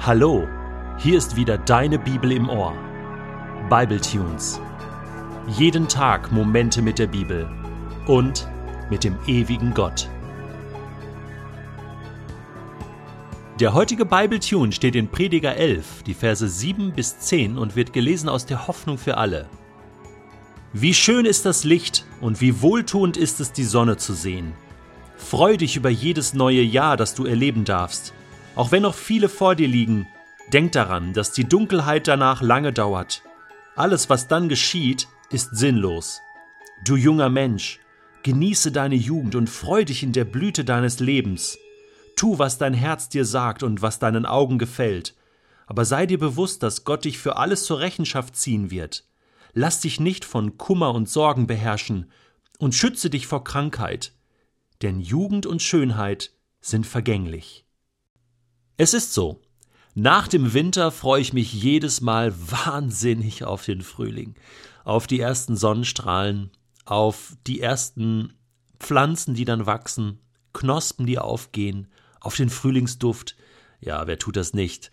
Hallo, hier ist wieder deine Bibel im Ohr. Bible Tunes. Jeden Tag Momente mit der Bibel und mit dem ewigen Gott. Der heutige Bible Tune steht in Prediger 11, die Verse 7 bis 10 und wird gelesen aus der Hoffnung für alle. Wie schön ist das Licht und wie wohltuend ist es, die Sonne zu sehen. Freu dich über jedes neue Jahr, das du erleben darfst. Auch wenn noch viele vor dir liegen, denk daran, dass die Dunkelheit danach lange dauert. Alles, was dann geschieht, ist sinnlos. Du junger Mensch, genieße deine Jugend und freu dich in der Blüte deines Lebens. Tu, was dein Herz dir sagt und was deinen Augen gefällt. Aber sei dir bewusst, dass Gott dich für alles zur Rechenschaft ziehen wird. Lass dich nicht von Kummer und Sorgen beherrschen und schütze dich vor Krankheit. Denn Jugend und Schönheit sind vergänglich. Es ist so. Nach dem Winter freue ich mich jedes Mal wahnsinnig auf den Frühling, auf die ersten Sonnenstrahlen, auf die ersten Pflanzen, die dann wachsen, Knospen, die aufgehen, auf den Frühlingsduft. Ja, wer tut das nicht?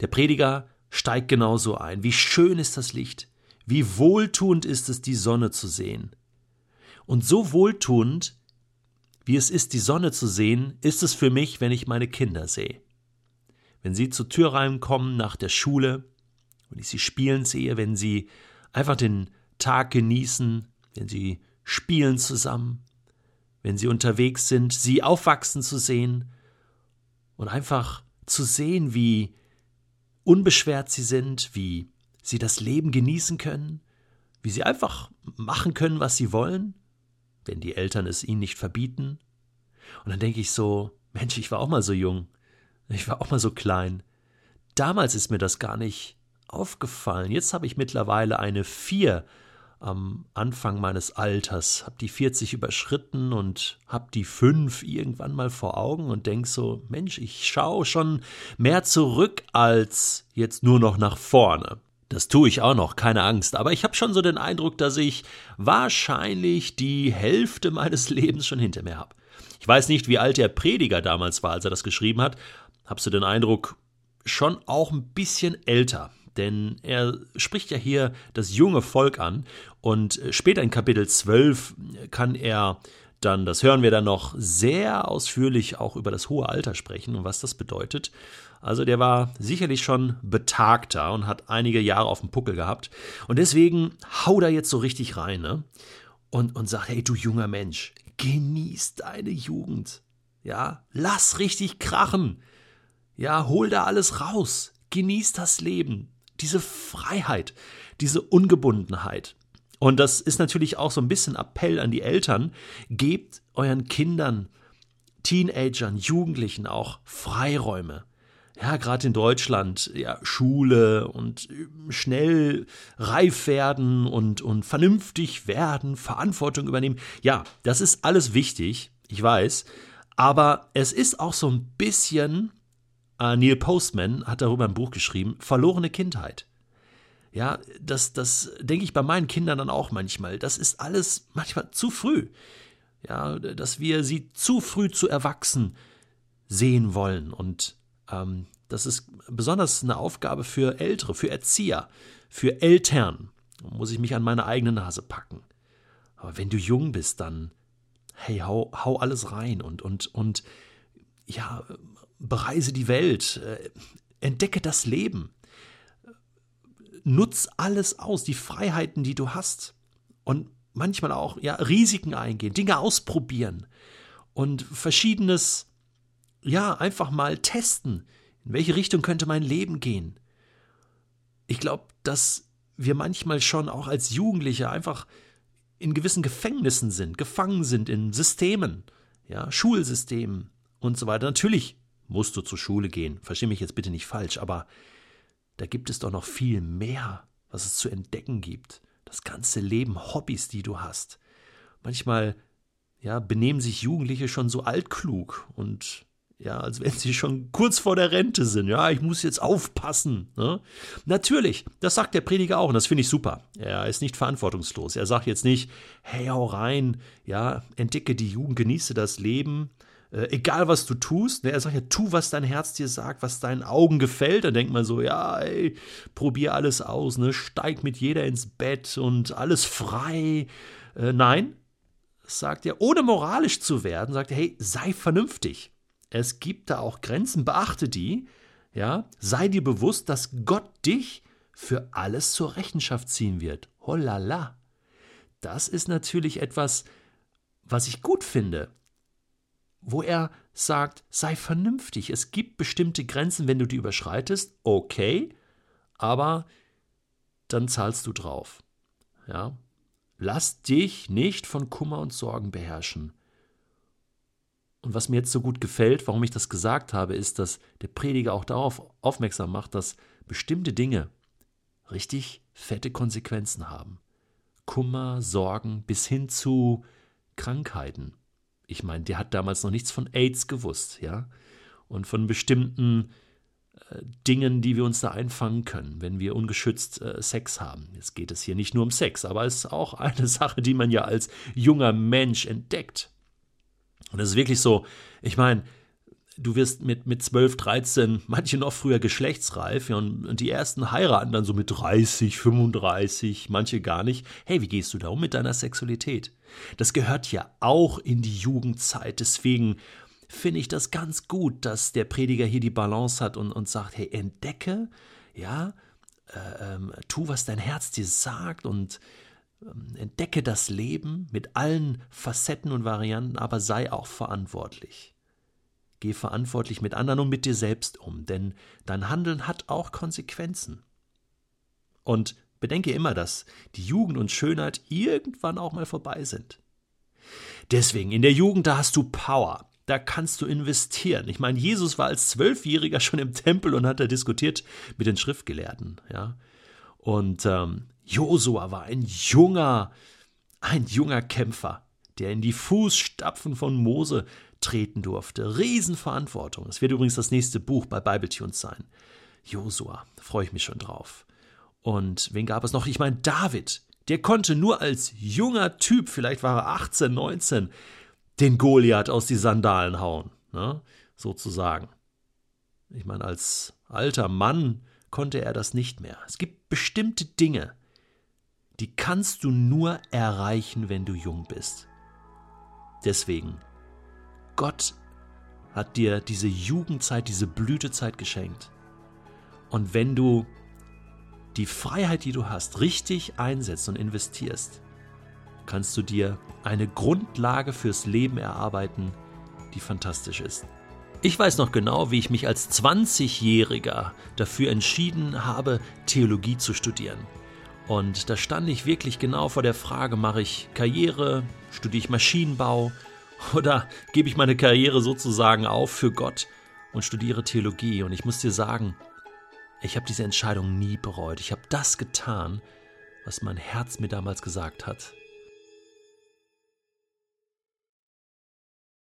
Der Prediger steigt genauso ein. Wie schön ist das Licht, wie wohltuend ist es, die Sonne zu sehen. Und so wohltuend wie es ist, die Sonne zu sehen, ist es für mich, wenn ich meine Kinder sehe. Wenn sie zur Tür reinkommen nach der Schule, wenn ich sie spielen sehe, wenn sie einfach den Tag genießen, wenn sie spielen zusammen, wenn sie unterwegs sind, sie aufwachsen zu sehen und einfach zu sehen, wie unbeschwert sie sind, wie sie das Leben genießen können, wie sie einfach machen können, was sie wollen wenn die Eltern es ihnen nicht verbieten. Und dann denke ich so, Mensch, ich war auch mal so jung, ich war auch mal so klein. Damals ist mir das gar nicht aufgefallen. Jetzt habe ich mittlerweile eine vier am Anfang meines Alters, habe die 40 überschritten und habe die fünf irgendwann mal vor Augen und denk so, Mensch, ich schaue schon mehr zurück als jetzt nur noch nach vorne. Das tue ich auch noch, keine Angst. Aber ich habe schon so den Eindruck, dass ich wahrscheinlich die Hälfte meines Lebens schon hinter mir habe. Ich weiß nicht, wie alt der Prediger damals war, als er das geschrieben hat. Habst du den Eindruck, schon auch ein bisschen älter. Denn er spricht ja hier das junge Volk an und später in Kapitel 12 kann er dann, das hören wir dann noch, sehr ausführlich auch über das hohe Alter sprechen und was das bedeutet. Also der war sicherlich schon betagter und hat einige Jahre auf dem Puckel gehabt. Und deswegen hau da jetzt so richtig rein, ne? Und, und sagt, hey, du junger Mensch, genieß deine Jugend. Ja, lass richtig krachen. Ja, hol da alles raus. Genieß das Leben. Diese Freiheit, diese Ungebundenheit. Und das ist natürlich auch so ein bisschen Appell an die Eltern. Gebt euren Kindern, Teenagern, Jugendlichen auch Freiräume. Ja, gerade in Deutschland, ja, Schule und schnell reif werden und, und vernünftig werden, Verantwortung übernehmen. Ja, das ist alles wichtig, ich weiß. Aber es ist auch so ein bisschen, äh, Neil Postman hat darüber ein Buch geschrieben, verlorene Kindheit. Ja, das, das denke ich bei meinen Kindern dann auch manchmal. Das ist alles manchmal zu früh. Ja, dass wir sie zu früh zu erwachsen sehen wollen. Und ähm, das ist besonders eine Aufgabe für Ältere, für Erzieher, für Eltern. Da muss ich mich an meine eigene Nase packen. Aber wenn du jung bist, dann, hey, hau, hau alles rein und, und, und, ja, bereise die Welt, äh, entdecke das Leben nutz alles aus, die Freiheiten, die du hast. Und manchmal auch ja, Risiken eingehen, Dinge ausprobieren und verschiedenes, ja, einfach mal testen. In welche Richtung könnte mein Leben gehen? Ich glaube, dass wir manchmal schon auch als Jugendliche einfach in gewissen Gefängnissen sind, gefangen sind in Systemen, ja, Schulsystemen und so weiter. Natürlich musst du zur Schule gehen, verstehe mich jetzt bitte nicht falsch, aber da gibt es doch noch viel mehr, was es zu entdecken gibt. Das ganze Leben, Hobbys, die du hast. Manchmal, ja, benehmen sich Jugendliche schon so altklug und ja, als wenn sie schon kurz vor der Rente sind. Ja, ich muss jetzt aufpassen. Ne? Natürlich, das sagt der Prediger auch und das finde ich super. Er ist nicht verantwortungslos. Er sagt jetzt nicht, hey, hau rein, ja, entdecke die Jugend, genieße das Leben, äh, egal was du tust. Ne? Er sagt ja, tu, was dein Herz dir sagt, was deinen Augen gefällt. Dann denkt man so, ja, ey, probier alles aus, ne? steig mit jeder ins Bett und alles frei. Äh, nein, sagt er, ohne moralisch zu werden, sagt er, hey, sei vernünftig. Es gibt da auch Grenzen, beachte die. Ja, sei dir bewusst, dass Gott dich für alles zur Rechenschaft ziehen wird. Holala. Das ist natürlich etwas, was ich gut finde wo er sagt, sei vernünftig. Es gibt bestimmte Grenzen, wenn du die überschreitest, okay, aber dann zahlst du drauf. Ja? Lass dich nicht von Kummer und Sorgen beherrschen. Und was mir jetzt so gut gefällt, warum ich das gesagt habe, ist, dass der Prediger auch darauf aufmerksam macht, dass bestimmte Dinge richtig fette Konsequenzen haben. Kummer, Sorgen bis hin zu Krankheiten. Ich meine, der hat damals noch nichts von AIDS gewusst, ja, und von bestimmten äh, Dingen, die wir uns da einfangen können, wenn wir ungeschützt äh, Sex haben. Jetzt geht es hier nicht nur um Sex, aber es ist auch eine Sache, die man ja als junger Mensch entdeckt. Und es ist wirklich so, ich meine, du wirst mit, mit 12, 13, manche noch früher geschlechtsreif ja, und, und, die ersten heiraten dann so mit 30, 35, manche gar nicht. Hey, wie gehst du da um mit deiner Sexualität? Das gehört ja auch in die Jugendzeit. Deswegen finde ich das ganz gut, dass der Prediger hier die Balance hat und, und sagt, hey, entdecke, ja, äh, ähm, tu, was dein Herz dir sagt und ähm, entdecke das Leben mit allen Facetten und Varianten, aber sei auch verantwortlich. Geh verantwortlich mit anderen und mit dir selbst um, denn dein Handeln hat auch Konsequenzen. Und bedenke immer, dass die Jugend und Schönheit irgendwann auch mal vorbei sind. Deswegen, in der Jugend, da hast du Power. Da kannst du investieren. Ich meine, Jesus war als Zwölfjähriger schon im Tempel und hat da diskutiert mit den Schriftgelehrten, ja. Und ähm, Josua war ein junger, ein junger Kämpfer, der in die Fußstapfen von Mose treten durfte. Riesenverantwortung. Es wird übrigens das nächste Buch bei Bibletunes sein. Josua, freue ich mich schon drauf. Und wen gab es noch? Ich meine, David, der konnte nur als junger Typ, vielleicht war er 18, 19, den Goliath aus die Sandalen hauen, ne? sozusagen. Ich meine, als alter Mann konnte er das nicht mehr. Es gibt bestimmte Dinge, die kannst du nur erreichen, wenn du jung bist. Deswegen Gott hat dir diese Jugendzeit, diese Blütezeit geschenkt. Und wenn du die Freiheit, die du hast, richtig einsetzt und investierst, kannst du dir eine Grundlage fürs Leben erarbeiten, die fantastisch ist. Ich weiß noch genau, wie ich mich als 20-Jähriger dafür entschieden habe, Theologie zu studieren. Und da stand ich wirklich genau vor der Frage, mache ich Karriere, studiere ich Maschinenbau, oder gebe ich meine Karriere sozusagen auf für Gott und studiere Theologie? Und ich muss dir sagen, ich habe diese Entscheidung nie bereut. Ich habe das getan, was mein Herz mir damals gesagt hat.